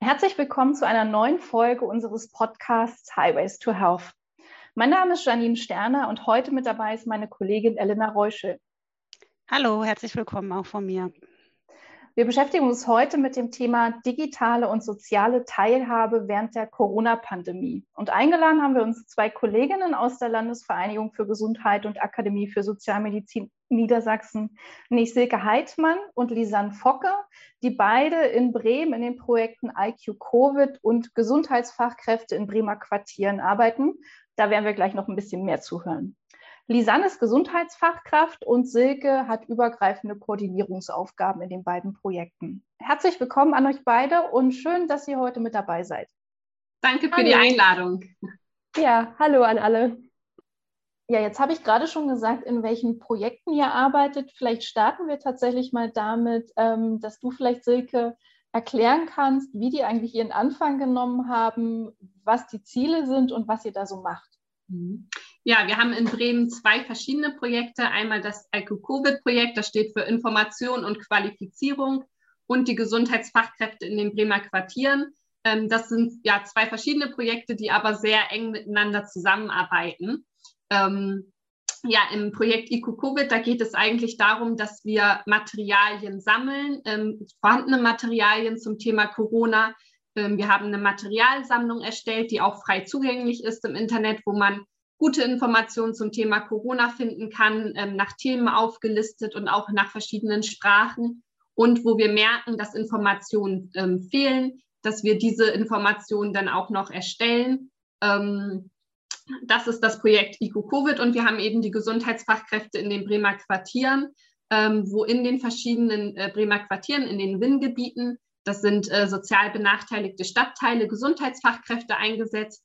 Herzlich willkommen zu einer neuen Folge unseres Podcasts Highways to Health. Mein Name ist Janine Sterner und heute mit dabei ist meine Kollegin Elena Reuschel. Hallo, herzlich willkommen auch von mir. Wir beschäftigen uns heute mit dem Thema digitale und soziale Teilhabe während der Corona-Pandemie. Und eingeladen haben wir uns zwei Kolleginnen aus der Landesvereinigung für Gesundheit und Akademie für Sozialmedizin Niedersachsen, nämlich Silke Heidmann und Lisanne Focke, die beide in Bremen in den Projekten IQ Covid und Gesundheitsfachkräfte in Bremer Quartieren arbeiten. Da werden wir gleich noch ein bisschen mehr zuhören. Lisanne ist Gesundheitsfachkraft und Silke hat übergreifende Koordinierungsaufgaben in den beiden Projekten. Herzlich willkommen an euch beide und schön, dass ihr heute mit dabei seid. Danke für hallo. die Einladung. Ja, hallo an alle. Ja, jetzt habe ich gerade schon gesagt, in welchen Projekten ihr arbeitet. Vielleicht starten wir tatsächlich mal damit, ähm, dass du vielleicht, Silke, erklären kannst, wie die eigentlich ihren Anfang genommen haben, was die Ziele sind und was ihr da so macht. Mhm. Ja, wir haben in Bremen zwei verschiedene Projekte. Einmal das IQ-Covid-Projekt, das steht für Information und Qualifizierung und die Gesundheitsfachkräfte in den Bremer Quartieren. Ähm, das sind ja zwei verschiedene Projekte, die aber sehr eng miteinander zusammenarbeiten. Ähm, ja, im Projekt IQ-Covid, da geht es eigentlich darum, dass wir Materialien sammeln, ähm, vorhandene Materialien zum Thema Corona. Wir haben eine Materialsammlung erstellt, die auch frei zugänglich ist im Internet, wo man gute Informationen zum Thema Corona finden kann, ähm, nach Themen aufgelistet und auch nach verschiedenen Sprachen. Und wo wir merken, dass Informationen ähm, fehlen, dass wir diese Informationen dann auch noch erstellen. Ähm, das ist das Projekt IQ Covid und wir haben eben die Gesundheitsfachkräfte in den Bremer Quartieren, ähm, wo in den verschiedenen äh, Bremer Quartieren, in den WIN-Gebieten, das sind äh, sozial benachteiligte Stadtteile, Gesundheitsfachkräfte eingesetzt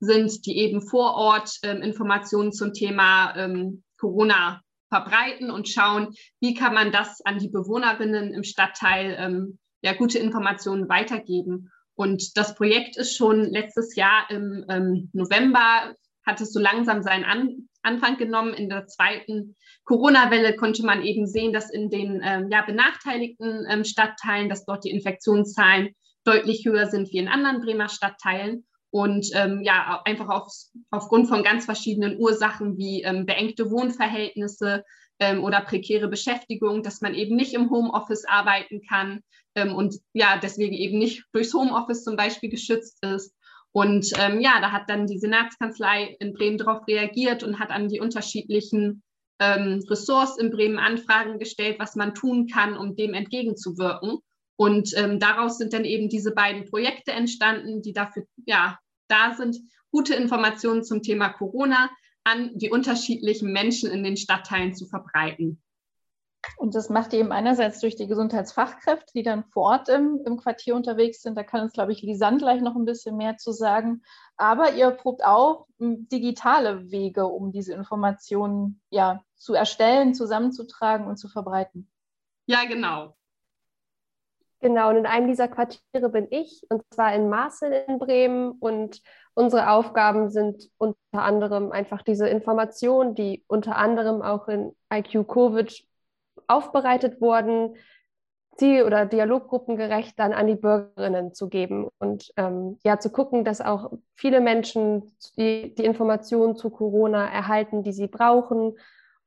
sind, die eben vor Ort ähm, Informationen zum Thema ähm, Corona verbreiten und schauen, wie kann man das an die Bewohnerinnen im Stadtteil ähm, ja gute Informationen weitergeben. Und das Projekt ist schon letztes Jahr im ähm, November, hat es so langsam seinen an Anfang genommen. In der zweiten Corona-Welle konnte man eben sehen, dass in den ähm, ja, benachteiligten ähm, Stadtteilen, dass dort die Infektionszahlen deutlich höher sind wie in anderen Bremer Stadtteilen und ähm, ja, einfach auf, aufgrund von ganz verschiedenen Ursachen wie ähm, beengte Wohnverhältnisse ähm, oder prekäre Beschäftigung, dass man eben nicht im Homeoffice arbeiten kann ähm, und ja, deswegen eben nicht durchs Homeoffice zum Beispiel geschützt ist. Und ähm, ja, da hat dann die Senatskanzlei in Bremen darauf reagiert und hat an die unterschiedlichen ähm, Ressorts in Bremen Anfragen gestellt, was man tun kann, um dem entgegenzuwirken. Und ähm, daraus sind dann eben diese beiden Projekte entstanden, die dafür ja, da sind, gute Informationen zum Thema Corona an die unterschiedlichen Menschen in den Stadtteilen zu verbreiten. Und das macht ihr eben einerseits durch die Gesundheitsfachkräfte, die dann vor Ort im, im Quartier unterwegs sind. Da kann uns, glaube ich, Lisanne gleich noch ein bisschen mehr zu sagen. Aber ihr probt auch hm, digitale Wege, um diese Informationen ja, zu erstellen, zusammenzutragen und zu verbreiten. Ja, genau. Genau, und in einem dieser Quartiere bin ich, und zwar in Marcel in Bremen. Und unsere Aufgaben sind unter anderem einfach diese Informationen, die unter anderem auch in IQ Covid aufbereitet wurden, Ziel- oder Dialoggruppen gerecht dann an die Bürgerinnen zu geben und ähm, ja zu gucken, dass auch viele Menschen die, die Informationen zu Corona erhalten, die sie brauchen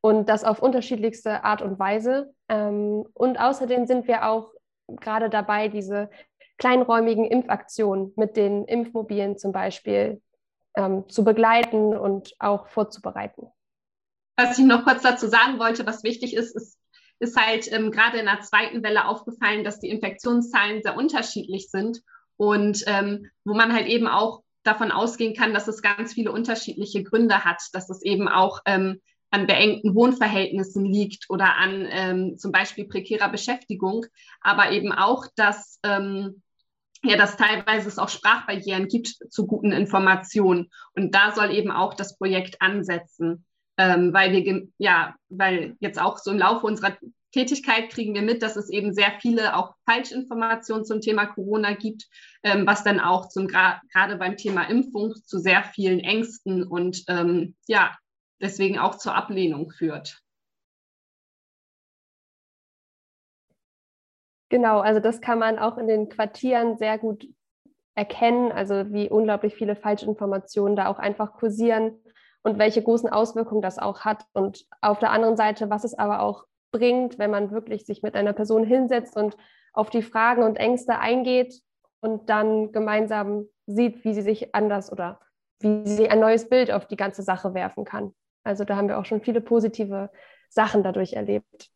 und das auf unterschiedlichste Art und Weise. Ähm, und außerdem sind wir auch gerade dabei, diese kleinräumigen Impfaktionen mit den Impfmobilen zum Beispiel ähm, zu begleiten und auch vorzubereiten. Was ich noch kurz dazu sagen wollte, was wichtig ist, ist, ist halt ähm, gerade in der zweiten Welle aufgefallen, dass die Infektionszahlen sehr unterschiedlich sind und ähm, wo man halt eben auch davon ausgehen kann, dass es ganz viele unterschiedliche Gründe hat, dass es eben auch ähm, an beengten Wohnverhältnissen liegt oder an ähm, zum Beispiel prekärer Beschäftigung, aber eben auch, dass, ähm, ja, dass teilweise es auch Sprachbarrieren gibt zu guten Informationen. Und da soll eben auch das Projekt ansetzen, ähm, weil wir, ja, weil jetzt auch so im Laufe unserer Tätigkeit kriegen wir mit, dass es eben sehr viele auch Falschinformationen zum Thema Corona gibt, ähm, was dann auch zum gerade beim Thema Impfung zu sehr vielen Ängsten und ähm, ja, deswegen auch zur Ablehnung führt. Genau, also das kann man auch in den Quartieren sehr gut erkennen, also wie unglaublich viele Falschinformationen da auch einfach kursieren und welche großen Auswirkungen das auch hat. Und auf der anderen Seite, was es aber auch bringt, wenn man wirklich sich mit einer Person hinsetzt und auf die Fragen und Ängste eingeht und dann gemeinsam sieht, wie sie sich anders oder wie sie ein neues Bild auf die ganze Sache werfen kann. Also da haben wir auch schon viele positive Sachen dadurch erlebt.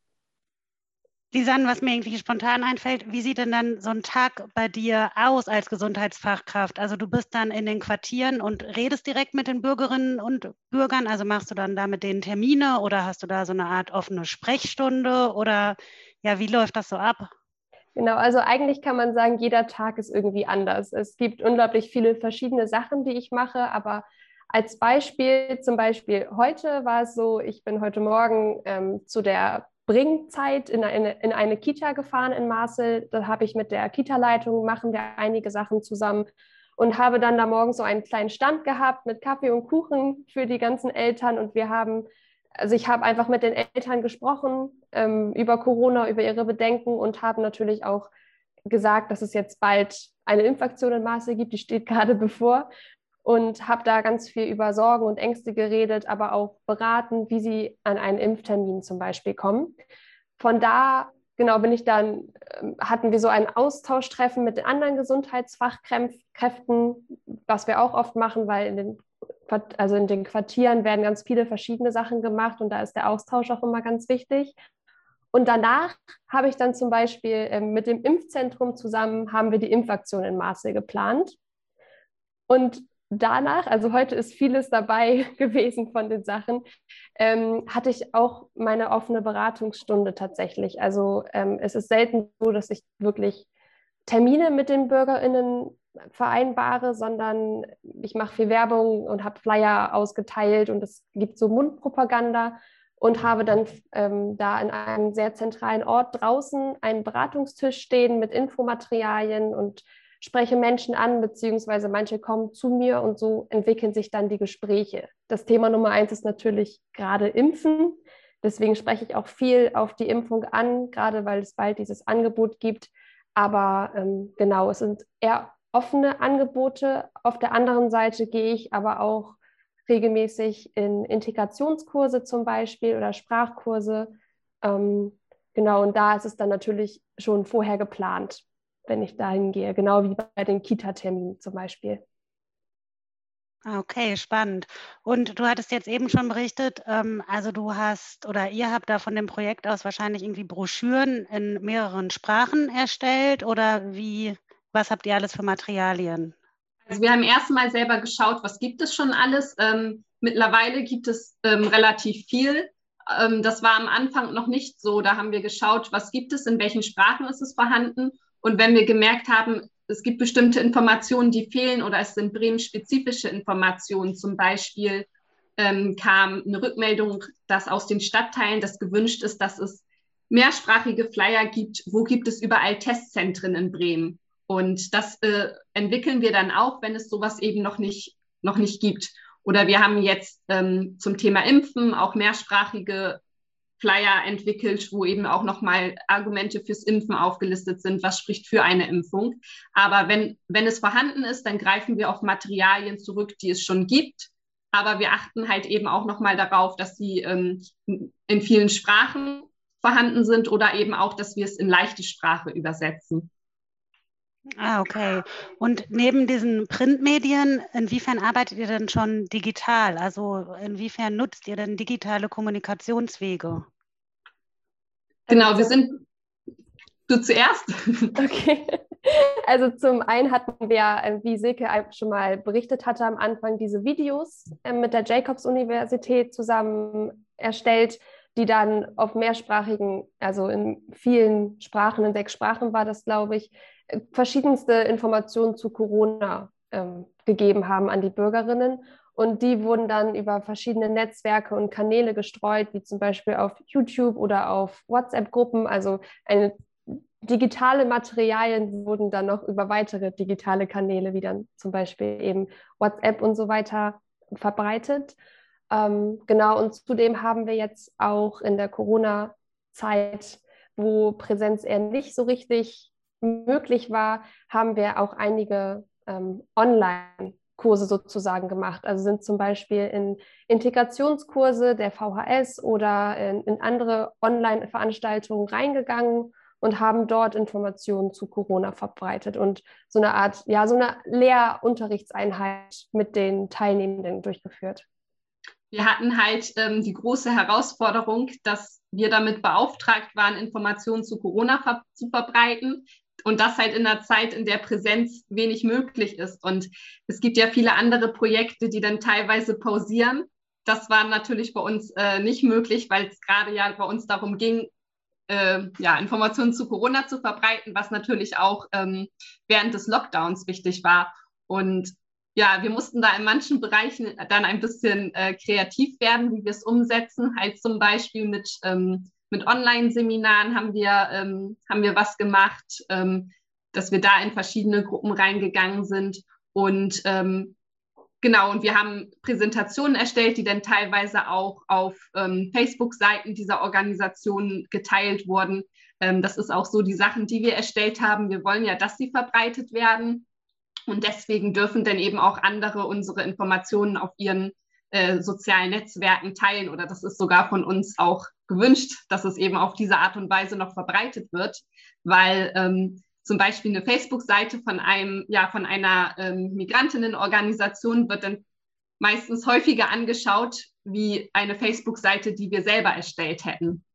Lisanne, was mir irgendwie spontan einfällt, wie sieht denn dann so ein Tag bei dir aus als Gesundheitsfachkraft? Also du bist dann in den Quartieren und redest direkt mit den Bürgerinnen und Bürgern, also machst du dann da mit denen Termine oder hast du da so eine Art offene Sprechstunde oder ja, wie läuft das so ab? Genau, also eigentlich kann man sagen, jeder Tag ist irgendwie anders. Es gibt unglaublich viele verschiedene Sachen, die ich mache, aber als Beispiel, zum Beispiel heute war es so, ich bin heute Morgen ähm, zu der Bringzeit in eine, in eine Kita gefahren in Marcel. Da habe ich mit der Kita-Leitung, machen wir einige Sachen zusammen und habe dann da morgens so einen kleinen Stand gehabt mit Kaffee und Kuchen für die ganzen Eltern. Und wir haben, also ich habe einfach mit den Eltern gesprochen ähm, über Corona, über ihre Bedenken und habe natürlich auch gesagt, dass es jetzt bald eine Impfaktion in Marcel gibt, die steht gerade bevor und habe da ganz viel über Sorgen und Ängste geredet, aber auch beraten, wie sie an einen Impftermin zum Beispiel kommen. Von da genau bin ich dann, ähm, hatten wir so ein Austauschtreffen mit den anderen Gesundheitsfachkräften, was wir auch oft machen, weil in den, also in den Quartieren werden ganz viele verschiedene Sachen gemacht und da ist der Austausch auch immer ganz wichtig. Und danach habe ich dann zum Beispiel ähm, mit dem Impfzentrum zusammen, haben wir die Impfaktion in Marseille geplant. Und danach, also heute ist vieles dabei gewesen von den Sachen, ähm, hatte ich auch meine offene Beratungsstunde tatsächlich. Also ähm, es ist selten so, dass ich wirklich Termine mit den BürgerInnen vereinbare, sondern ich mache viel Werbung und habe Flyer ausgeteilt und es gibt so Mundpropaganda und habe dann ähm, da in einem sehr zentralen Ort draußen einen Beratungstisch stehen mit Infomaterialien und spreche Menschen an, beziehungsweise manche kommen zu mir und so entwickeln sich dann die Gespräche. Das Thema Nummer eins ist natürlich gerade Impfen. Deswegen spreche ich auch viel auf die Impfung an, gerade weil es bald dieses Angebot gibt. Aber ähm, genau, es sind eher offene Angebote. Auf der anderen Seite gehe ich aber auch regelmäßig in Integrationskurse zum Beispiel oder Sprachkurse. Ähm, genau, und da ist es dann natürlich schon vorher geplant wenn ich dahin gehe, genau wie bei den Kita-Terminen zum Beispiel. Okay, spannend. Und du hattest jetzt eben schon berichtet, ähm, also du hast oder ihr habt da von dem Projekt aus wahrscheinlich irgendwie Broschüren in mehreren Sprachen erstellt oder wie, was habt ihr alles für Materialien? Also wir haben erstmal selber geschaut, was gibt es schon alles. Ähm, mittlerweile gibt es ähm, relativ viel. Ähm, das war am Anfang noch nicht so. Da haben wir geschaut, was gibt es, in welchen Sprachen ist es vorhanden und wenn wir gemerkt haben, es gibt bestimmte Informationen, die fehlen oder es sind bremen-spezifische Informationen, zum Beispiel ähm, kam eine Rückmeldung, dass aus den Stadtteilen das gewünscht ist, dass es mehrsprachige Flyer gibt. Wo gibt es überall Testzentren in Bremen? Und das äh, entwickeln wir dann auch, wenn es sowas eben noch nicht, noch nicht gibt. Oder wir haben jetzt ähm, zum Thema Impfen auch mehrsprachige Flyer entwickelt, wo eben auch nochmal Argumente fürs Impfen aufgelistet sind, was spricht für eine Impfung. Aber wenn, wenn es vorhanden ist, dann greifen wir auf Materialien zurück, die es schon gibt. Aber wir achten halt eben auch nochmal darauf, dass sie ähm, in vielen Sprachen vorhanden sind oder eben auch, dass wir es in leichte Sprache übersetzen. Ah, okay. Und neben diesen Printmedien, inwiefern arbeitet ihr denn schon digital? Also inwiefern nutzt ihr denn digitale Kommunikationswege? Genau, wir sind du zuerst. Okay. Also zum einen hatten wir, äh, wie Silke schon mal berichtet hatte, am Anfang diese Videos äh, mit der Jacobs-Universität zusammen erstellt, die dann auf mehrsprachigen, also in vielen Sprachen, in sechs Sprachen war das, glaube ich, verschiedenste Informationen zu Corona ähm, gegeben haben an die Bürgerinnen. Und die wurden dann über verschiedene Netzwerke und Kanäle gestreut, wie zum Beispiel auf YouTube oder auf WhatsApp-Gruppen. Also eine digitale Materialien wurden dann noch über weitere digitale Kanäle, wie dann zum Beispiel eben WhatsApp und so weiter, verbreitet. Ähm, genau, und zudem haben wir jetzt auch in der Corona-Zeit, wo Präsenz eher nicht so richtig möglich war, haben wir auch einige ähm, Online-Kurse sozusagen gemacht. Also sind zum Beispiel in Integrationskurse der VHS oder in, in andere Online-Veranstaltungen reingegangen und haben dort Informationen zu Corona verbreitet und so eine Art, ja, so eine Lehrunterrichtseinheit mit den Teilnehmenden durchgeführt. Wir hatten halt ähm, die große Herausforderung, dass wir damit beauftragt waren, Informationen zu Corona ver zu verbreiten. Und das halt in einer Zeit, in der Präsenz wenig möglich ist. Und es gibt ja viele andere Projekte, die dann teilweise pausieren. Das war natürlich bei uns äh, nicht möglich, weil es gerade ja bei uns darum ging, äh, ja, Informationen zu Corona zu verbreiten, was natürlich auch ähm, während des Lockdowns wichtig war. Und ja, wir mussten da in manchen Bereichen dann ein bisschen äh, kreativ werden, wie wir es umsetzen. Halt zum Beispiel mit, ähm, mit Online-Seminaren haben wir, ähm, haben wir was gemacht, ähm, dass wir da in verschiedene Gruppen reingegangen sind. Und ähm, Genau, und wir haben Präsentationen erstellt, die dann teilweise auch auf ähm, Facebook-Seiten dieser Organisationen geteilt wurden. Ähm, das ist auch so die Sachen, die wir erstellt haben. Wir wollen ja, dass sie verbreitet werden. Und deswegen dürfen dann eben auch andere unsere Informationen auf ihren äh, sozialen Netzwerken teilen. Oder das ist sogar von uns auch gewünscht, dass es eben auf diese Art und Weise noch verbreitet wird, weil ähm, zum Beispiel eine Facebook-Seite von einem, ja, von einer ähm, Migrantinnenorganisation wird dann meistens häufiger angeschaut wie eine Facebook-Seite, die wir selber erstellt hätten.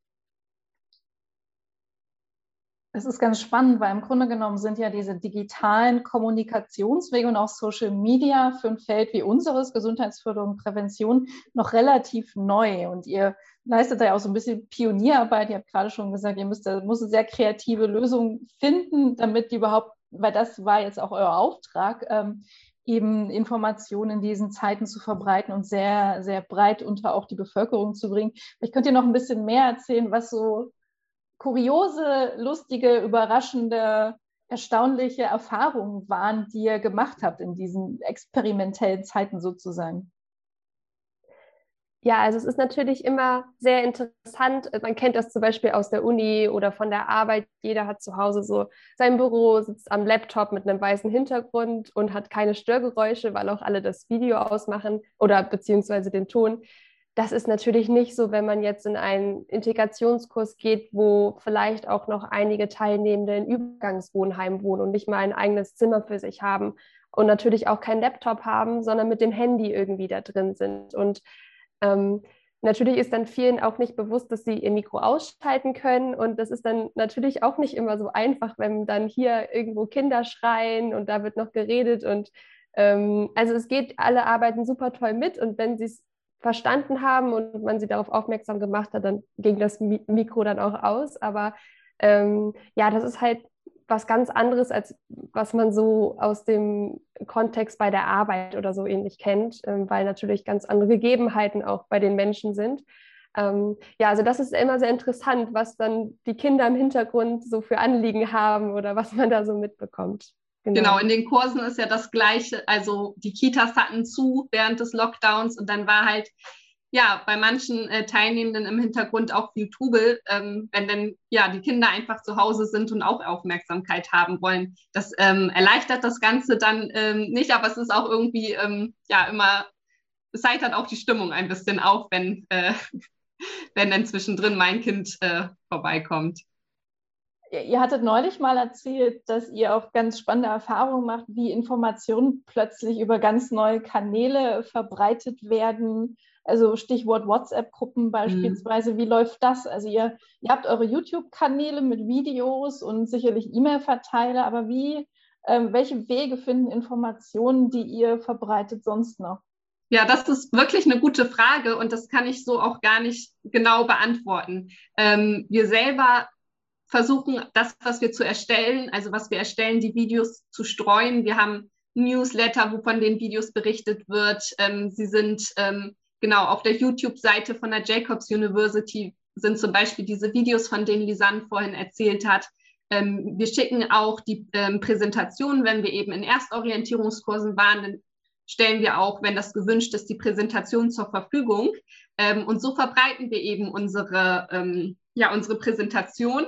Es ist ganz spannend, weil im Grunde genommen sind ja diese digitalen Kommunikationswege und auch Social Media für ein Feld wie unseres, Gesundheitsförderung und Prävention, noch relativ neu. Und ihr leistet da ja auch so ein bisschen Pionierarbeit. Ihr habt gerade schon gesagt, ihr müsst, muss eine sehr kreative Lösung finden, damit die überhaupt, weil das war jetzt auch euer Auftrag, ähm, eben Informationen in diesen Zeiten zu verbreiten und sehr, sehr breit unter auch die Bevölkerung zu bringen. Ich könnte ihr noch ein bisschen mehr erzählen, was so kuriose, lustige, überraschende, erstaunliche Erfahrungen waren, die ihr gemacht habt in diesen experimentellen Zeiten sozusagen? Ja, also es ist natürlich immer sehr interessant. Man kennt das zum Beispiel aus der Uni oder von der Arbeit. Jeder hat zu Hause so sein Büro, sitzt am Laptop mit einem weißen Hintergrund und hat keine Störgeräusche, weil auch alle das Video ausmachen oder beziehungsweise den Ton. Das ist natürlich nicht so, wenn man jetzt in einen Integrationskurs geht, wo vielleicht auch noch einige Teilnehmende in Übergangswohnheimen wohnen und nicht mal ein eigenes Zimmer für sich haben und natürlich auch keinen Laptop haben, sondern mit dem Handy irgendwie da drin sind. Und ähm, natürlich ist dann vielen auch nicht bewusst, dass sie ihr Mikro ausschalten können. Und das ist dann natürlich auch nicht immer so einfach, wenn dann hier irgendwo Kinder schreien und da wird noch geredet. Und ähm, also es geht, alle arbeiten super toll mit. Und wenn sie es verstanden haben und man sie darauf aufmerksam gemacht hat, dann ging das Mikro dann auch aus. Aber ähm, ja, das ist halt was ganz anderes, als was man so aus dem Kontext bei der Arbeit oder so ähnlich kennt, ähm, weil natürlich ganz andere Gegebenheiten auch bei den Menschen sind. Ähm, ja, also das ist immer sehr interessant, was dann die Kinder im Hintergrund so für Anliegen haben oder was man da so mitbekommt. Genau. genau. in den Kursen ist ja das Gleiche. Also die Kitas hatten zu während des Lockdowns und dann war halt ja bei manchen äh, Teilnehmenden im Hintergrund auch viel Trubel, ähm, wenn dann ja die Kinder einfach zu Hause sind und auch Aufmerksamkeit haben wollen. Das ähm, erleichtert das Ganze dann ähm, nicht, aber es ist auch irgendwie ähm, ja immer, es heitert auch die Stimmung ein bisschen auf, wenn, äh, wenn dann zwischendrin mein Kind äh, vorbeikommt. Ihr hattet neulich mal erzählt, dass ihr auch ganz spannende Erfahrungen macht, wie Informationen plötzlich über ganz neue Kanäle verbreitet werden. Also Stichwort WhatsApp-Gruppen beispielsweise. Mhm. Wie läuft das? Also ihr, ihr habt eure YouTube-Kanäle mit Videos und sicherlich E-Mail-Verteiler, aber wie, ähm, welche Wege finden Informationen, die ihr verbreitet, sonst noch? Ja, das ist wirklich eine gute Frage und das kann ich so auch gar nicht genau beantworten. Ähm, wir selber versuchen, das, was wir zu erstellen, also was wir erstellen, die Videos zu streuen. Wir haben Newsletter, wo von den Videos berichtet wird. Ähm, sie sind ähm, genau auf der YouTube-Seite von der Jacobs University sind zum Beispiel diese Videos, von denen Lisanne vorhin erzählt hat. Ähm, wir schicken auch die ähm, Präsentationen, wenn wir eben in Erstorientierungskursen waren, dann stellen wir auch, wenn das gewünscht ist, die Präsentation zur Verfügung. Ähm, und so verbreiten wir eben unsere, ähm, ja, unsere Präsentation.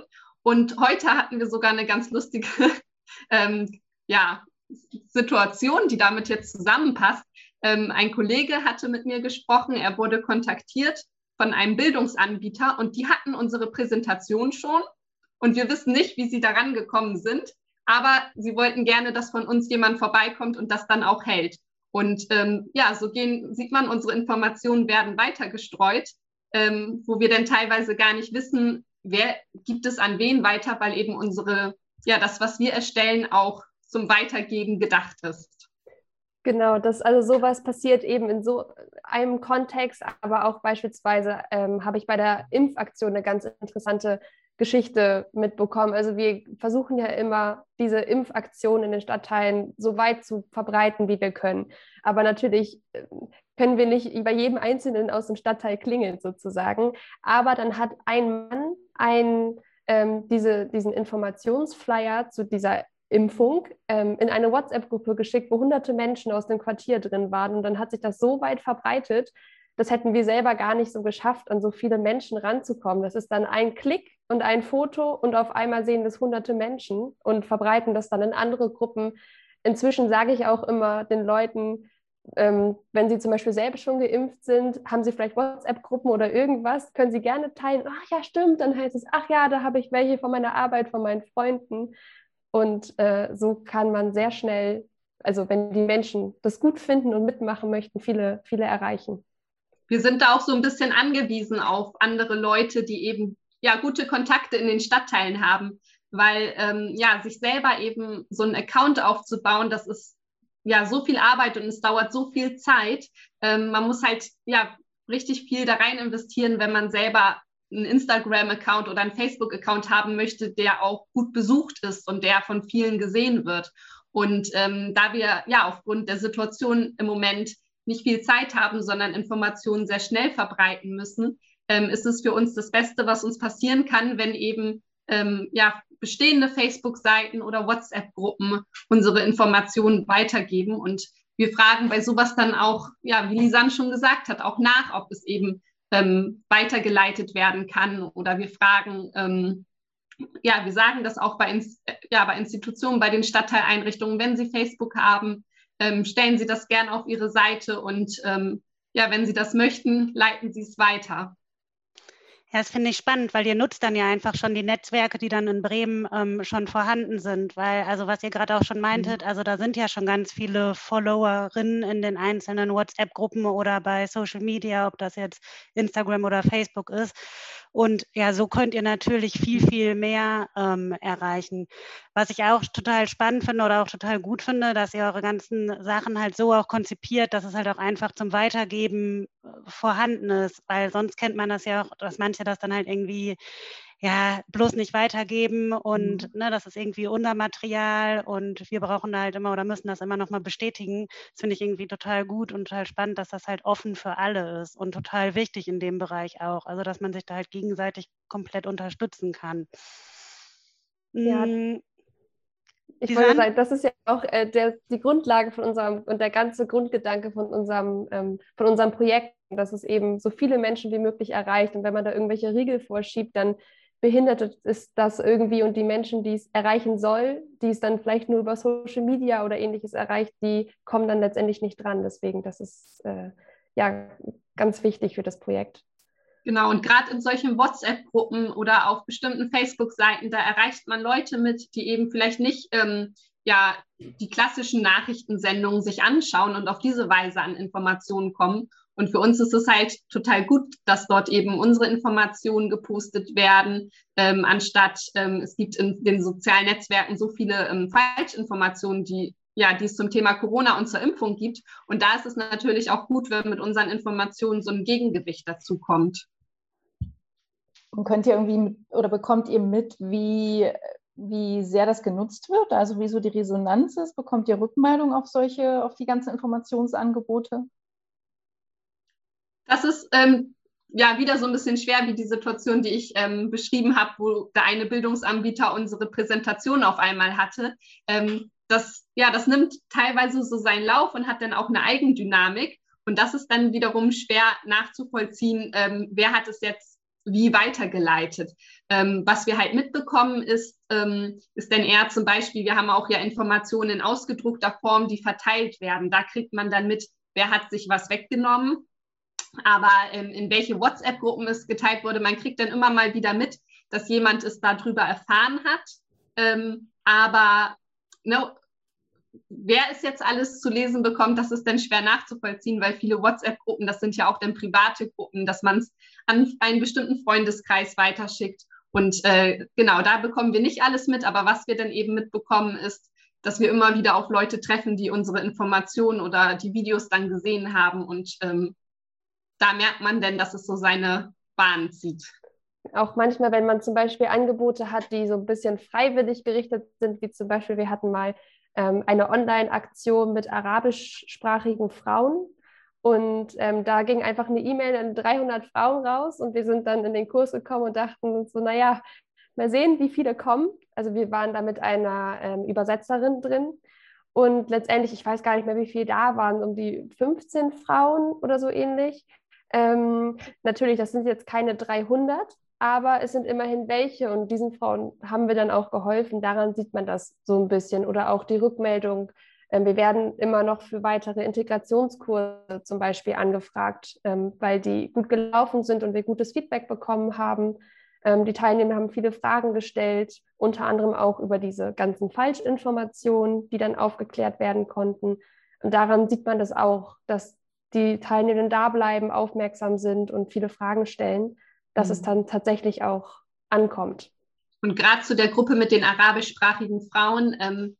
Und heute hatten wir sogar eine ganz lustige ähm, ja, Situation, die damit jetzt zusammenpasst. Ähm, ein Kollege hatte mit mir gesprochen, er wurde kontaktiert von einem Bildungsanbieter und die hatten unsere Präsentation schon und wir wissen nicht, wie sie daran gekommen sind, aber sie wollten gerne, dass von uns jemand vorbeikommt und das dann auch hält. Und ähm, ja, so gehen, sieht man, unsere Informationen werden weiter gestreut, ähm, wo wir dann teilweise gar nicht wissen, wer gibt es an wen weiter, weil eben unsere, ja, das, was wir erstellen, auch zum Weitergeben gedacht ist. Genau, das, also sowas passiert eben in so einem Kontext, aber auch beispielsweise ähm, habe ich bei der Impfaktion eine ganz interessante Geschichte mitbekommen. Also wir versuchen ja immer, diese Impfaktion in den Stadtteilen so weit zu verbreiten, wie wir können. Aber natürlich äh, können wir nicht bei jedem Einzelnen aus dem Stadtteil klingeln sozusagen. Aber dann hat ein Mann ein, ähm, diese, diesen Informationsflyer zu dieser Impfung ähm, in eine WhatsApp-Gruppe geschickt, wo hunderte Menschen aus dem Quartier drin waren. Und dann hat sich das so weit verbreitet, das hätten wir selber gar nicht so geschafft, an so viele Menschen ranzukommen. Das ist dann ein Klick und ein Foto und auf einmal sehen das hunderte Menschen und verbreiten das dann in andere Gruppen. Inzwischen sage ich auch immer den Leuten, ähm, wenn sie zum Beispiel selbst schon geimpft sind, haben sie vielleicht WhatsApp-Gruppen oder irgendwas, können sie gerne teilen. Ach ja, stimmt, dann heißt es, ach ja, da habe ich welche von meiner Arbeit, von meinen Freunden. Und äh, so kann man sehr schnell, also wenn die Menschen das gut finden und mitmachen möchten, viele, viele erreichen. Wir sind da auch so ein bisschen angewiesen auf andere Leute, die eben ja gute Kontakte in den Stadtteilen haben, weil ähm, ja sich selber eben so einen Account aufzubauen, das ist ja so viel Arbeit und es dauert so viel Zeit. Ähm, man muss halt ja richtig viel da rein investieren, wenn man selber einen Instagram-Account oder einen Facebook-Account haben möchte, der auch gut besucht ist und der von vielen gesehen wird. Und ähm, da wir ja aufgrund der Situation im Moment nicht viel Zeit haben, sondern Informationen sehr schnell verbreiten müssen, ähm, ist es für uns das Beste, was uns passieren kann, wenn eben ähm, ja, bestehende Facebook-Seiten oder WhatsApp-Gruppen unsere Informationen weitergeben. Und wir fragen bei sowas dann auch, ja, wie Lisanne schon gesagt hat, auch nach, ob es eben ähm, weitergeleitet werden kann. Oder wir fragen, ähm, ja, wir sagen das auch bei, Inst ja, bei Institutionen, bei den Stadtteileinrichtungen, wenn sie Facebook haben, ähm, stellen Sie das gern auf Ihre Seite und ähm, ja, wenn Sie das möchten, leiten Sie es weiter. Ja, das finde ich spannend, weil ihr nutzt dann ja einfach schon die Netzwerke, die dann in Bremen ähm, schon vorhanden sind. Weil, also was ihr gerade auch schon meintet, mhm. also da sind ja schon ganz viele Followerinnen in den einzelnen WhatsApp-Gruppen oder bei Social Media, ob das jetzt Instagram oder Facebook ist. Und ja, so könnt ihr natürlich viel, viel mehr ähm, erreichen. Was ich auch total spannend finde oder auch total gut finde, dass ihr eure ganzen Sachen halt so auch konzipiert, dass es halt auch einfach zum Weitergeben äh, vorhanden ist. Weil sonst kennt man das ja auch, dass manche das dann halt irgendwie ja, bloß nicht weitergeben und mhm. ne, das ist irgendwie unser Material und wir brauchen da halt immer oder müssen das immer nochmal bestätigen. Das finde ich irgendwie total gut und total spannend, dass das halt offen für alle ist und total wichtig in dem Bereich auch. Also, dass man sich da halt gegenseitig komplett unterstützen kann. Ja. Hm, ich wollte sagen, das ist ja auch äh, der, die Grundlage von unserem und der ganze Grundgedanke von unserem, ähm, von unserem Projekt, dass es eben so viele Menschen wie möglich erreicht. Und wenn man da irgendwelche Riegel vorschiebt, dann behindert ist das irgendwie und die Menschen, die es erreichen soll, die es dann vielleicht nur über Social Media oder ähnliches erreicht, die kommen dann letztendlich nicht dran. Deswegen, das ist äh, ja ganz wichtig für das Projekt. Genau, und gerade in solchen WhatsApp-Gruppen oder auf bestimmten Facebook-Seiten, da erreicht man Leute mit, die eben vielleicht nicht ähm, ja, die klassischen Nachrichtensendungen sich anschauen und auf diese Weise an Informationen kommen. Und für uns ist es halt total gut, dass dort eben unsere Informationen gepostet werden, ähm, anstatt ähm, es gibt in den sozialen Netzwerken so viele ähm, Falschinformationen, die ja, die es zum Thema Corona und zur Impfung gibt. Und da ist es natürlich auch gut, wenn mit unseren Informationen so ein Gegengewicht dazu kommt. Und könnt ihr irgendwie oder bekommt ihr mit, wie, wie sehr das genutzt wird? Also wie so die Resonanz ist? Bekommt ihr Rückmeldung auf solche, auf die ganzen Informationsangebote? Das ist ähm, ja wieder so ein bisschen schwer wie die Situation, die ich ähm, beschrieben habe, wo der eine Bildungsanbieter unsere Präsentation auf einmal hatte. Ähm, das, ja, das nimmt teilweise so seinen Lauf und hat dann auch eine Eigendynamik. Und das ist dann wiederum schwer nachzuvollziehen, ähm, wer hat es jetzt wie weitergeleitet. Ähm, was wir halt mitbekommen ist, ähm, ist dann eher zum Beispiel, wir haben auch ja Informationen in ausgedruckter Form, die verteilt werden. Da kriegt man dann mit, wer hat sich was weggenommen. Aber ähm, in welche WhatsApp-Gruppen es geteilt wurde, man kriegt dann immer mal wieder mit, dass jemand es darüber erfahren hat. Ähm, aber ne, wer es jetzt alles zu lesen bekommt, das ist dann schwer nachzuvollziehen, weil viele WhatsApp-Gruppen, das sind ja auch dann private Gruppen, dass man es an einen bestimmten Freundeskreis weiterschickt. Und äh, genau, da bekommen wir nicht alles mit, aber was wir dann eben mitbekommen ist, dass wir immer wieder auf Leute treffen, die unsere Informationen oder die Videos dann gesehen haben. Und ähm, da merkt man dann, dass es so seine Bahn zieht. Auch manchmal, wenn man zum Beispiel Angebote hat, die so ein bisschen freiwillig gerichtet sind, wie zum Beispiel, wir hatten mal ähm, eine Online-Aktion mit arabischsprachigen Frauen. Und ähm, da ging einfach eine E-Mail an 300 Frauen raus und wir sind dann in den Kurs gekommen und dachten uns so, naja, mal sehen, wie viele kommen. Also wir waren da mit einer ähm, Übersetzerin drin und letztendlich, ich weiß gar nicht mehr, wie viele da waren, um die 15 Frauen oder so ähnlich. Ähm, natürlich, das sind jetzt keine 300, aber es sind immerhin welche und diesen Frauen haben wir dann auch geholfen. Daran sieht man das so ein bisschen oder auch die Rückmeldung. Ähm, wir werden immer noch für weitere Integrationskurse zum Beispiel angefragt, ähm, weil die gut gelaufen sind und wir gutes Feedback bekommen haben. Ähm, die Teilnehmer haben viele Fragen gestellt, unter anderem auch über diese ganzen Falschinformationen, die dann aufgeklärt werden konnten. Und daran sieht man das auch, dass die Teilnehmenden da bleiben, aufmerksam sind und viele Fragen stellen dass mhm. es dann tatsächlich auch ankommt. Und gerade zu der Gruppe mit den arabischsprachigen Frauen, ähm,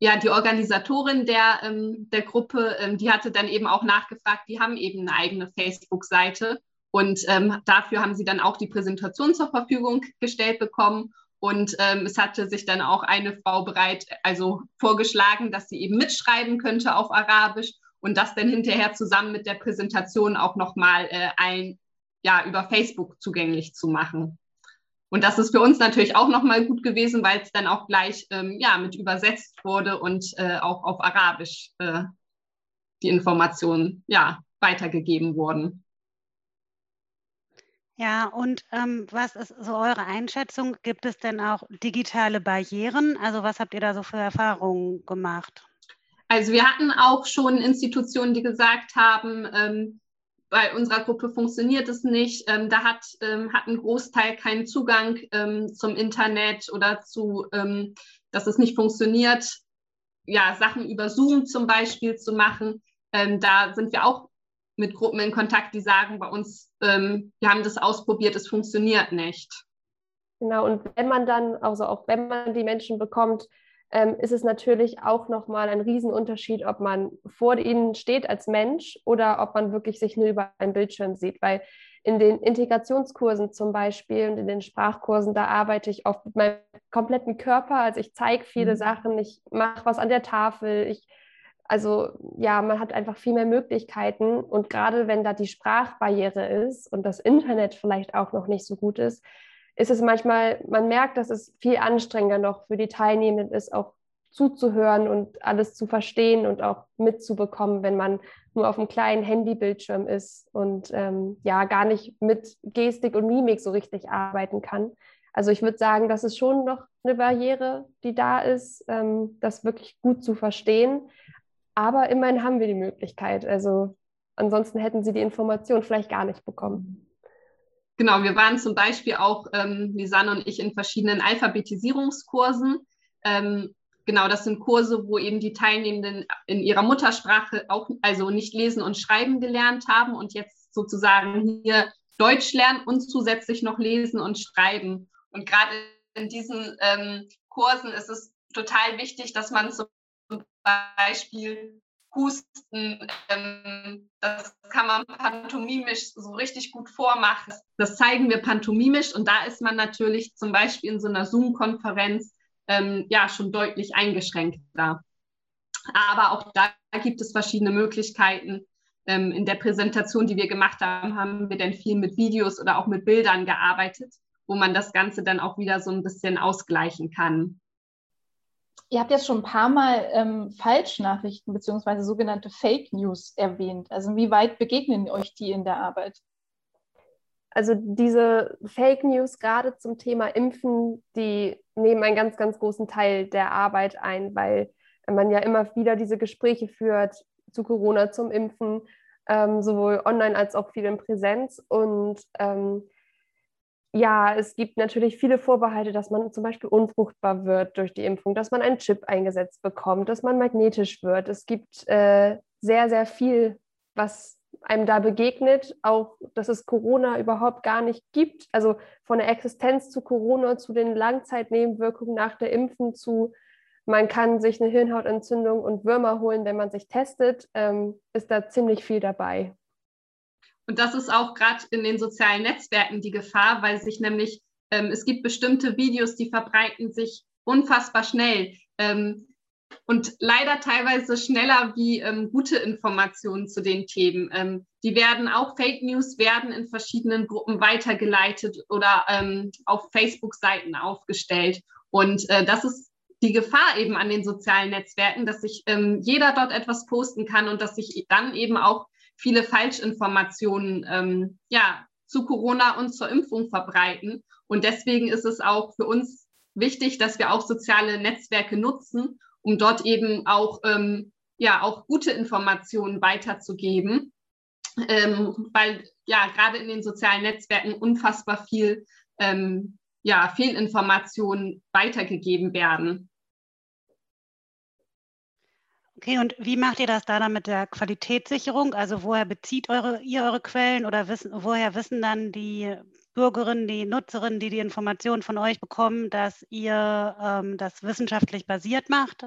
ja, die Organisatorin der, ähm, der Gruppe, ähm, die hatte dann eben auch nachgefragt, die haben eben eine eigene Facebook-Seite und ähm, dafür haben sie dann auch die Präsentation zur Verfügung gestellt bekommen. Und ähm, es hatte sich dann auch eine Frau bereit, also vorgeschlagen, dass sie eben mitschreiben könnte auf Arabisch und das dann hinterher zusammen mit der Präsentation auch nochmal äh, ein, ja, über Facebook zugänglich zu machen. Und das ist für uns natürlich auch nochmal gut gewesen, weil es dann auch gleich ähm, ja, mit übersetzt wurde und äh, auch auf Arabisch äh, die Informationen ja, weitergegeben wurden. Ja, und ähm, was ist so eure Einschätzung? Gibt es denn auch digitale Barrieren? Also was habt ihr da so für Erfahrungen gemacht? Also wir hatten auch schon Institutionen, die gesagt haben, ähm, bei unserer Gruppe funktioniert es nicht. Ähm, da hat, ähm, hat ein Großteil keinen Zugang ähm, zum Internet oder zu, ähm, dass es nicht funktioniert, ja, Sachen über Zoom zum Beispiel zu machen. Ähm, da sind wir auch mit Gruppen in Kontakt, die sagen bei uns, wir haben das ausprobiert, es funktioniert nicht. Genau, und wenn man dann, also auch wenn man die Menschen bekommt, ähm, ist es natürlich auch nochmal ein Riesenunterschied, ob man vor ihnen steht als Mensch oder ob man wirklich sich nur über einen Bildschirm sieht. Weil in den Integrationskursen zum Beispiel und in den Sprachkursen, da arbeite ich oft mit meinem kompletten Körper. Also ich zeige viele mhm. Sachen, ich mache was an der Tafel, ich also ja, man hat einfach viel mehr Möglichkeiten und gerade wenn da die Sprachbarriere ist und das Internet vielleicht auch noch nicht so gut ist, ist es manchmal, man merkt, dass es viel anstrengender noch für die Teilnehmenden ist, auch zuzuhören und alles zu verstehen und auch mitzubekommen, wenn man nur auf einem kleinen Handybildschirm ist und ähm, ja gar nicht mit Gestik und Mimik so richtig arbeiten kann. Also ich würde sagen, das ist schon noch eine Barriere, die da ist, ähm, das wirklich gut zu verstehen. Aber immerhin haben wir die Möglichkeit. Also ansonsten hätten sie die Information vielleicht gar nicht bekommen. Genau, wir waren zum Beispiel auch, ähm, Lisanne und ich, in verschiedenen Alphabetisierungskursen. Ähm, genau, das sind Kurse, wo eben die Teilnehmenden in ihrer Muttersprache auch, also nicht lesen und schreiben gelernt haben und jetzt sozusagen hier Deutsch lernen und zusätzlich noch lesen und schreiben. Und gerade in diesen ähm, Kursen ist es total wichtig, dass man zum Beispiel Husten, das kann man pantomimisch so richtig gut vormachen. Das zeigen wir pantomimisch und da ist man natürlich zum Beispiel in so einer Zoom-Konferenz ähm, ja schon deutlich eingeschränkter. Aber auch da gibt es verschiedene Möglichkeiten. Ähm, in der Präsentation, die wir gemacht haben, haben wir dann viel mit Videos oder auch mit Bildern gearbeitet, wo man das Ganze dann auch wieder so ein bisschen ausgleichen kann. Ihr habt jetzt schon ein paar Mal ähm, Falschnachrichten bzw. sogenannte Fake News erwähnt. Also wie weit begegnen euch die in der Arbeit? Also diese Fake News gerade zum Thema Impfen, die nehmen einen ganz, ganz großen Teil der Arbeit ein, weil man ja immer wieder diese Gespräche führt zu Corona, zum Impfen, ähm, sowohl online als auch viel in Präsenz. Und ähm, ja, es gibt natürlich viele Vorbehalte, dass man zum Beispiel unfruchtbar wird durch die Impfung, dass man einen Chip eingesetzt bekommt, dass man magnetisch wird. Es gibt äh, sehr, sehr viel, was einem da begegnet, auch dass es Corona überhaupt gar nicht gibt. Also von der Existenz zu Corona, zu den Langzeitnebenwirkungen nach der Impfung, zu man kann sich eine Hirnhautentzündung und Würmer holen, wenn man sich testet, ähm, ist da ziemlich viel dabei. Und das ist auch gerade in den sozialen Netzwerken die Gefahr, weil sich nämlich, ähm, es gibt bestimmte Videos, die verbreiten sich unfassbar schnell. Ähm, und leider teilweise schneller wie ähm, gute Informationen zu den Themen. Ähm, die werden auch Fake News werden in verschiedenen Gruppen weitergeleitet oder ähm, auf Facebook-Seiten aufgestellt. Und äh, das ist die Gefahr eben an den sozialen Netzwerken, dass sich ähm, jeder dort etwas posten kann und dass sich dann eben auch viele Falschinformationen ähm, ja, zu Corona und zur Impfung verbreiten. Und deswegen ist es auch für uns wichtig, dass wir auch soziale Netzwerke nutzen, um dort eben auch, ähm, ja, auch gute Informationen weiterzugeben. Ähm, weil ja gerade in den sozialen Netzwerken unfassbar viel ähm, ja, Fehlinformationen weitergegeben werden. Okay, und wie macht ihr das da dann mit der Qualitätssicherung? Also woher bezieht eure, ihr eure Quellen oder wissen, woher wissen dann die Bürgerinnen, die Nutzerinnen, die die Informationen von euch bekommen, dass ihr ähm, das wissenschaftlich basiert macht?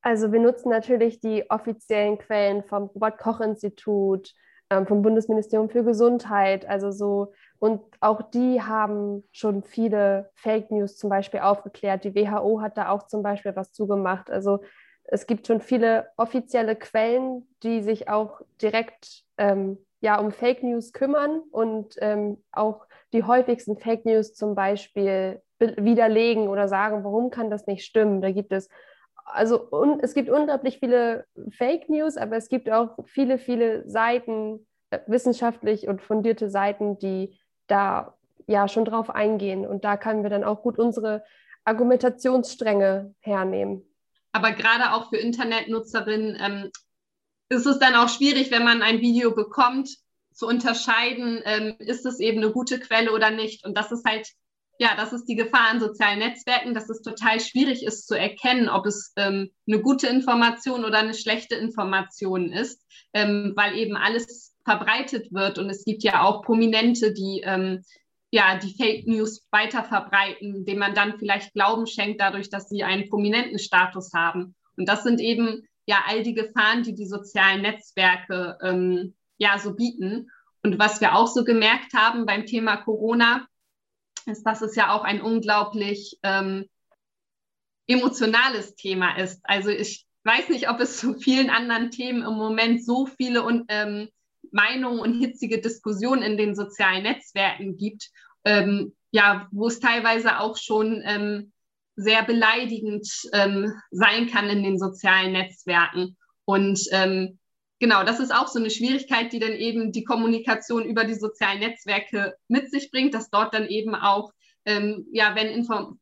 Also wir nutzen natürlich die offiziellen Quellen vom Robert-Koch-Institut, ähm, vom Bundesministerium für Gesundheit, also so und auch die haben schon viele Fake News zum Beispiel aufgeklärt. Die WHO hat da auch zum Beispiel was zugemacht. Also es gibt schon viele offizielle Quellen, die sich auch direkt ähm, ja, um Fake News kümmern und ähm, auch die häufigsten Fake News zum Beispiel widerlegen oder sagen, warum kann das nicht stimmen. Da gibt es also un, es gibt unglaublich viele Fake News, aber es gibt auch viele, viele Seiten, äh, wissenschaftlich und fundierte Seiten, die da ja schon drauf eingehen. Und da können wir dann auch gut unsere Argumentationsstränge hernehmen. Aber gerade auch für Internetnutzerinnen ähm, ist es dann auch schwierig, wenn man ein Video bekommt, zu unterscheiden, ähm, ist es eben eine gute Quelle oder nicht. Und das ist halt, ja, das ist die Gefahr an sozialen Netzwerken, dass es total schwierig ist zu erkennen, ob es ähm, eine gute Information oder eine schlechte Information ist, ähm, weil eben alles verbreitet wird. Und es gibt ja auch Prominente, die ähm, ja, die Fake News weiter verbreiten, dem man dann vielleicht Glauben schenkt, dadurch, dass sie einen prominenten Status haben. Und das sind eben ja all die Gefahren, die die sozialen Netzwerke ähm, ja so bieten. Und was wir auch so gemerkt haben beim Thema Corona, ist, dass es ja auch ein unglaublich ähm, emotionales Thema ist. Also ich weiß nicht, ob es zu vielen anderen Themen im Moment so viele und ähm, Meinungen und hitzige Diskussionen in den sozialen Netzwerken gibt, ähm, ja, wo es teilweise auch schon ähm, sehr beleidigend ähm, sein kann in den sozialen Netzwerken. Und ähm, genau, das ist auch so eine Schwierigkeit, die dann eben die Kommunikation über die sozialen Netzwerke mit sich bringt, dass dort dann eben auch, ähm, ja, wenn Info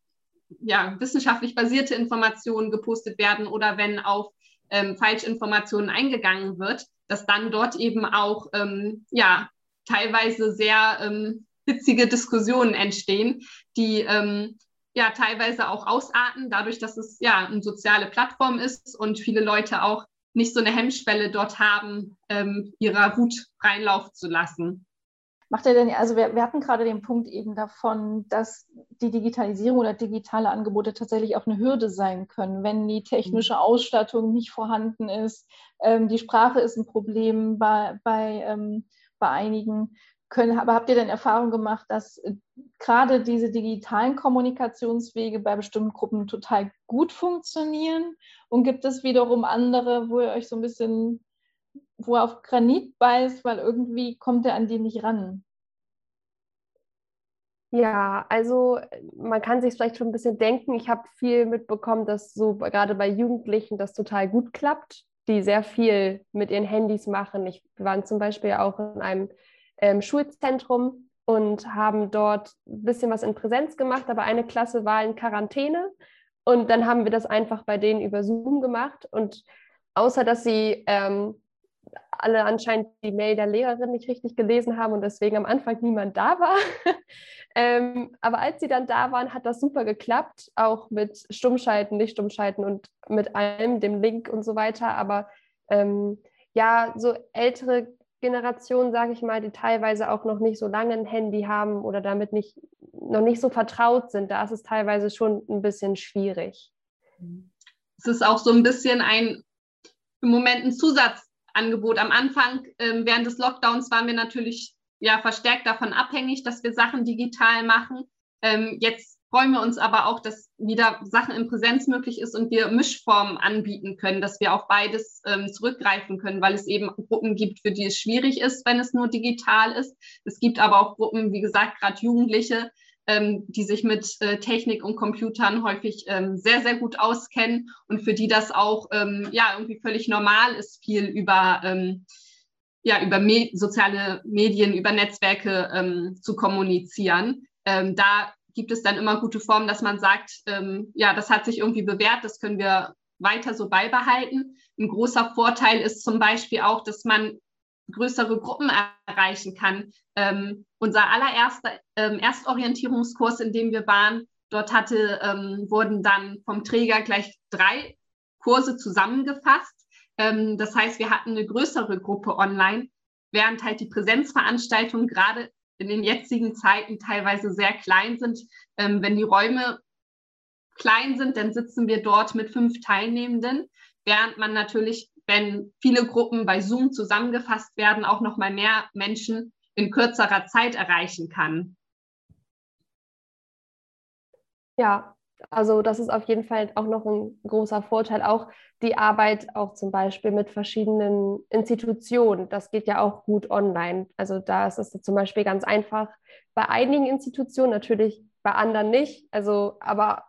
ja, wissenschaftlich basierte Informationen gepostet werden oder wenn auf ähm, Falschinformationen eingegangen wird, dass dann dort eben auch ähm, ja, teilweise sehr ähm, hitzige Diskussionen entstehen, die ähm, ja teilweise auch ausarten, dadurch, dass es ja eine soziale Plattform ist und viele Leute auch nicht so eine Hemmschwelle dort haben, ähm, ihrer Wut freien Lauf zu lassen. Macht ihr denn, also wir, wir hatten gerade den Punkt eben davon, dass die Digitalisierung oder digitale Angebote tatsächlich auch eine Hürde sein können, wenn die technische mhm. Ausstattung nicht vorhanden ist. Ähm, die Sprache ist ein Problem bei, bei, ähm, bei einigen. Können, aber habt ihr denn Erfahrung gemacht, dass äh, gerade diese digitalen Kommunikationswege bei bestimmten Gruppen total gut funktionieren? Und gibt es wiederum andere, wo ihr euch so ein bisschen wo er auf Granit beißt, weil irgendwie kommt er an die nicht ran. Ja, also man kann sich vielleicht schon ein bisschen denken. Ich habe viel mitbekommen, dass so gerade bei Jugendlichen das total gut klappt, die sehr viel mit ihren Handys machen. Ich war zum Beispiel auch in einem ähm, Schulzentrum und haben dort ein bisschen was in Präsenz gemacht, aber eine Klasse war in Quarantäne und dann haben wir das einfach bei denen über Zoom gemacht und außer dass sie ähm, alle anscheinend die Mail der Lehrerin nicht richtig gelesen haben und deswegen am Anfang niemand da war. ähm, aber als sie dann da waren, hat das super geklappt, auch mit Stummschalten, nicht Stummschalten und mit allem, dem Link und so weiter. Aber ähm, ja, so ältere Generationen, sage ich mal, die teilweise auch noch nicht so lange ein Handy haben oder damit nicht, noch nicht so vertraut sind, da ist es teilweise schon ein bisschen schwierig. Es ist auch so ein bisschen ein im Moment ein Zusatz Angebot. Am Anfang, ähm, während des Lockdowns, waren wir natürlich ja verstärkt davon abhängig, dass wir Sachen digital machen. Ähm, jetzt freuen wir uns aber auch, dass wieder Sachen in Präsenz möglich ist und wir Mischformen anbieten können, dass wir auf beides ähm, zurückgreifen können, weil es eben Gruppen gibt, für die es schwierig ist, wenn es nur digital ist. Es gibt aber auch Gruppen, wie gesagt, gerade Jugendliche, ähm, die sich mit äh, Technik und Computern häufig ähm, sehr, sehr gut auskennen und für die das auch ähm, ja irgendwie völlig normal ist, viel über, ähm, ja, über me soziale Medien, über Netzwerke ähm, zu kommunizieren. Ähm, da gibt es dann immer gute Formen, dass man sagt, ja, das hat sich irgendwie bewährt, das können wir weiter so beibehalten. Ein großer Vorteil ist zum Beispiel auch, dass man größere Gruppen erreichen kann. Ähm, unser allererster ähm, Erstorientierungskurs, in dem wir waren, dort hatte, ähm, wurden dann vom Träger gleich drei Kurse zusammengefasst. Ähm, das heißt, wir hatten eine größere Gruppe online, während halt die Präsenzveranstaltungen gerade in den jetzigen Zeiten teilweise sehr klein sind. Ähm, wenn die Räume klein sind, dann sitzen wir dort mit fünf Teilnehmenden, während man natürlich wenn viele Gruppen bei Zoom zusammengefasst werden, auch noch mal mehr Menschen in kürzerer Zeit erreichen kann. Ja, also das ist auf jeden Fall auch noch ein großer Vorteil. Auch die Arbeit auch zum Beispiel mit verschiedenen Institutionen, das geht ja auch gut online. Also da ist es zum Beispiel ganz einfach bei einigen Institutionen, natürlich bei anderen nicht. Also aber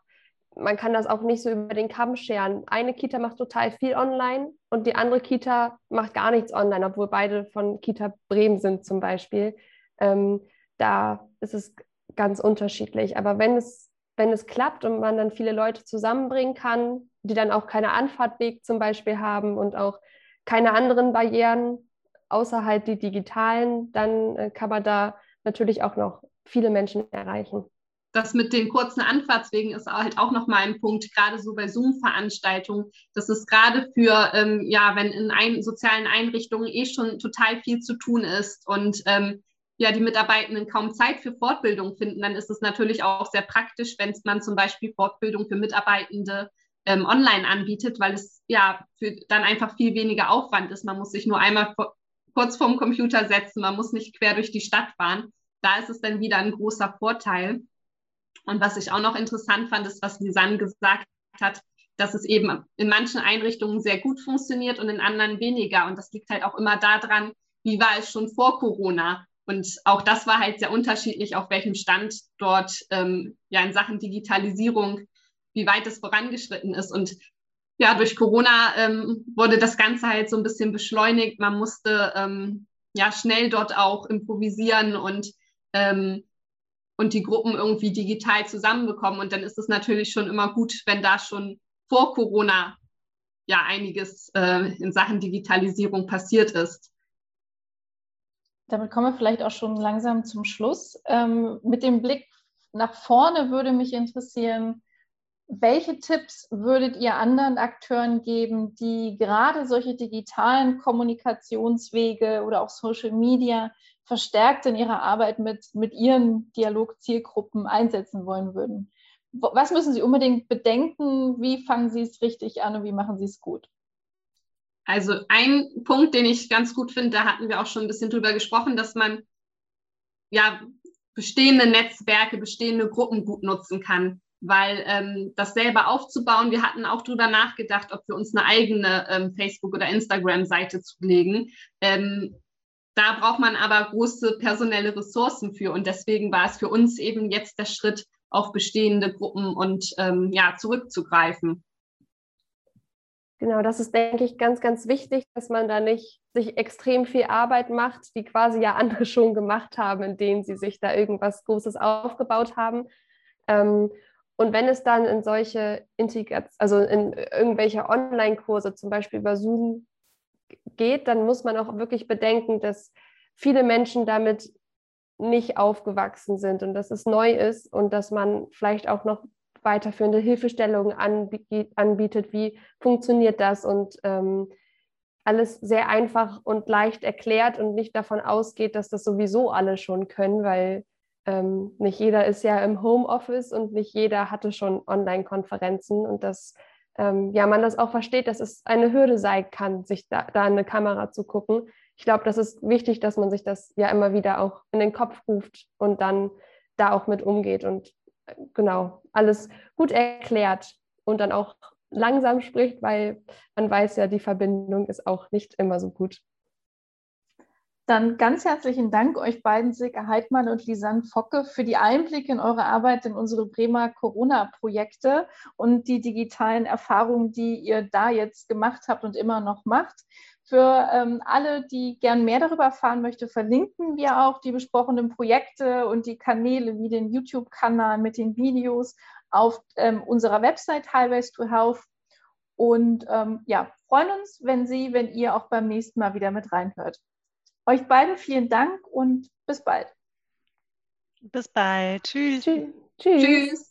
man kann das auch nicht so über den Kamm scheren. Eine Kita macht total viel online und die andere Kita macht gar nichts online, obwohl beide von Kita Bremen sind zum Beispiel. Ähm, da ist es ganz unterschiedlich. Aber wenn es, wenn es klappt und man dann viele Leute zusammenbringen kann, die dann auch keine Anfahrtweg zum Beispiel haben und auch keine anderen Barrieren außer halt die digitalen, dann äh, kann man da natürlich auch noch viele Menschen erreichen das mit den kurzen Anfahrtswegen ist halt auch nochmal ein Punkt, gerade so bei Zoom-Veranstaltungen. Das ist gerade für, ähm, ja, wenn in ein, sozialen Einrichtungen eh schon total viel zu tun ist und ähm, ja, die Mitarbeitenden kaum Zeit für Fortbildung finden, dann ist es natürlich auch sehr praktisch, wenn man zum Beispiel Fortbildung für Mitarbeitende ähm, online anbietet, weil es ja für dann einfach viel weniger Aufwand ist. Man muss sich nur einmal vor, kurz vorm Computer setzen, man muss nicht quer durch die Stadt fahren. Da ist es dann wieder ein großer Vorteil. Und was ich auch noch interessant fand, ist, was Lisanne gesagt hat, dass es eben in manchen Einrichtungen sehr gut funktioniert und in anderen weniger. Und das liegt halt auch immer daran, wie war es schon vor Corona. Und auch das war halt sehr unterschiedlich, auf welchem Stand dort ähm, ja in Sachen Digitalisierung, wie weit es vorangeschritten ist. Und ja, durch Corona ähm, wurde das Ganze halt so ein bisschen beschleunigt. Man musste ähm, ja schnell dort auch improvisieren und ähm, und die Gruppen irgendwie digital zusammenbekommen. Und dann ist es natürlich schon immer gut, wenn da schon vor Corona ja einiges äh, in Sachen Digitalisierung passiert ist. Damit kommen wir vielleicht auch schon langsam zum Schluss. Ähm, mit dem Blick nach vorne würde mich interessieren, welche Tipps würdet ihr anderen Akteuren geben, die gerade solche digitalen Kommunikationswege oder auch Social Media verstärkt in ihrer Arbeit mit, mit ihren Dialogzielgruppen einsetzen wollen würden. Was müssen Sie unbedingt bedenken? Wie fangen Sie es richtig an und wie machen Sie es gut? Also ein Punkt, den ich ganz gut finde, da hatten wir auch schon ein bisschen drüber gesprochen, dass man ja bestehende Netzwerke, bestehende Gruppen gut nutzen kann, weil ähm, das selber aufzubauen, wir hatten auch drüber nachgedacht, ob wir uns eine eigene ähm, Facebook- oder Instagram-Seite zulegen. Ähm, Da braucht man aber große personelle Ressourcen für. Und deswegen war es für uns eben jetzt der Schritt, auf bestehende Gruppen und ähm, ja, zurückzugreifen. Genau, das ist, denke ich, ganz, ganz wichtig, dass man da nicht sich extrem viel Arbeit macht, die quasi ja andere schon gemacht haben, indem sie sich da irgendwas Großes aufgebaut haben. Ähm, und wenn es dann in solche Integration, also in irgendwelche Online-Kurse, zum Beispiel über Zoom geht, dann muss man auch wirklich bedenken, dass viele Menschen damit nicht aufgewachsen sind und dass es neu ist und dass man vielleicht auch noch weiterführende Hilfestellungen anbietet, wie funktioniert das? Und ähm, alles sehr einfach und leicht erklärt und nicht davon ausgeht, dass das sowieso alle schon können, weil ähm, nicht jeder ist ja im Homeoffice und nicht jeder hatte schon Online-Konferenzen und dass ähm, ja man das auch versteht, dass es eine Hürde sein kann, sich da, da in eine Kamera zu gucken. Ich glaube, das ist wichtig, dass man sich das ja immer wieder auch in den Kopf ruft und dann da auch mit umgeht und äh, genau alles gut erklärt und dann auch langsam spricht, weil man weiß ja, die Verbindung ist auch nicht immer so gut. Dann ganz herzlichen Dank euch beiden, Silke Heidmann und Lisanne Focke, für die Einblicke in eure Arbeit in unsere Bremer Corona-Projekte und die digitalen Erfahrungen, die ihr da jetzt gemacht habt und immer noch macht. Für ähm, alle, die gern mehr darüber erfahren möchte, verlinken wir auch die besprochenen Projekte und die Kanäle wie den YouTube-Kanal mit den Videos auf ähm, unserer Website Highways to Health. Und ähm, ja, freuen uns, wenn Sie, wenn ihr auch beim nächsten Mal wieder mit reinhört. Euch beiden vielen Dank und bis bald. Bis bald. Tschüss. Tschüss. Tschüss.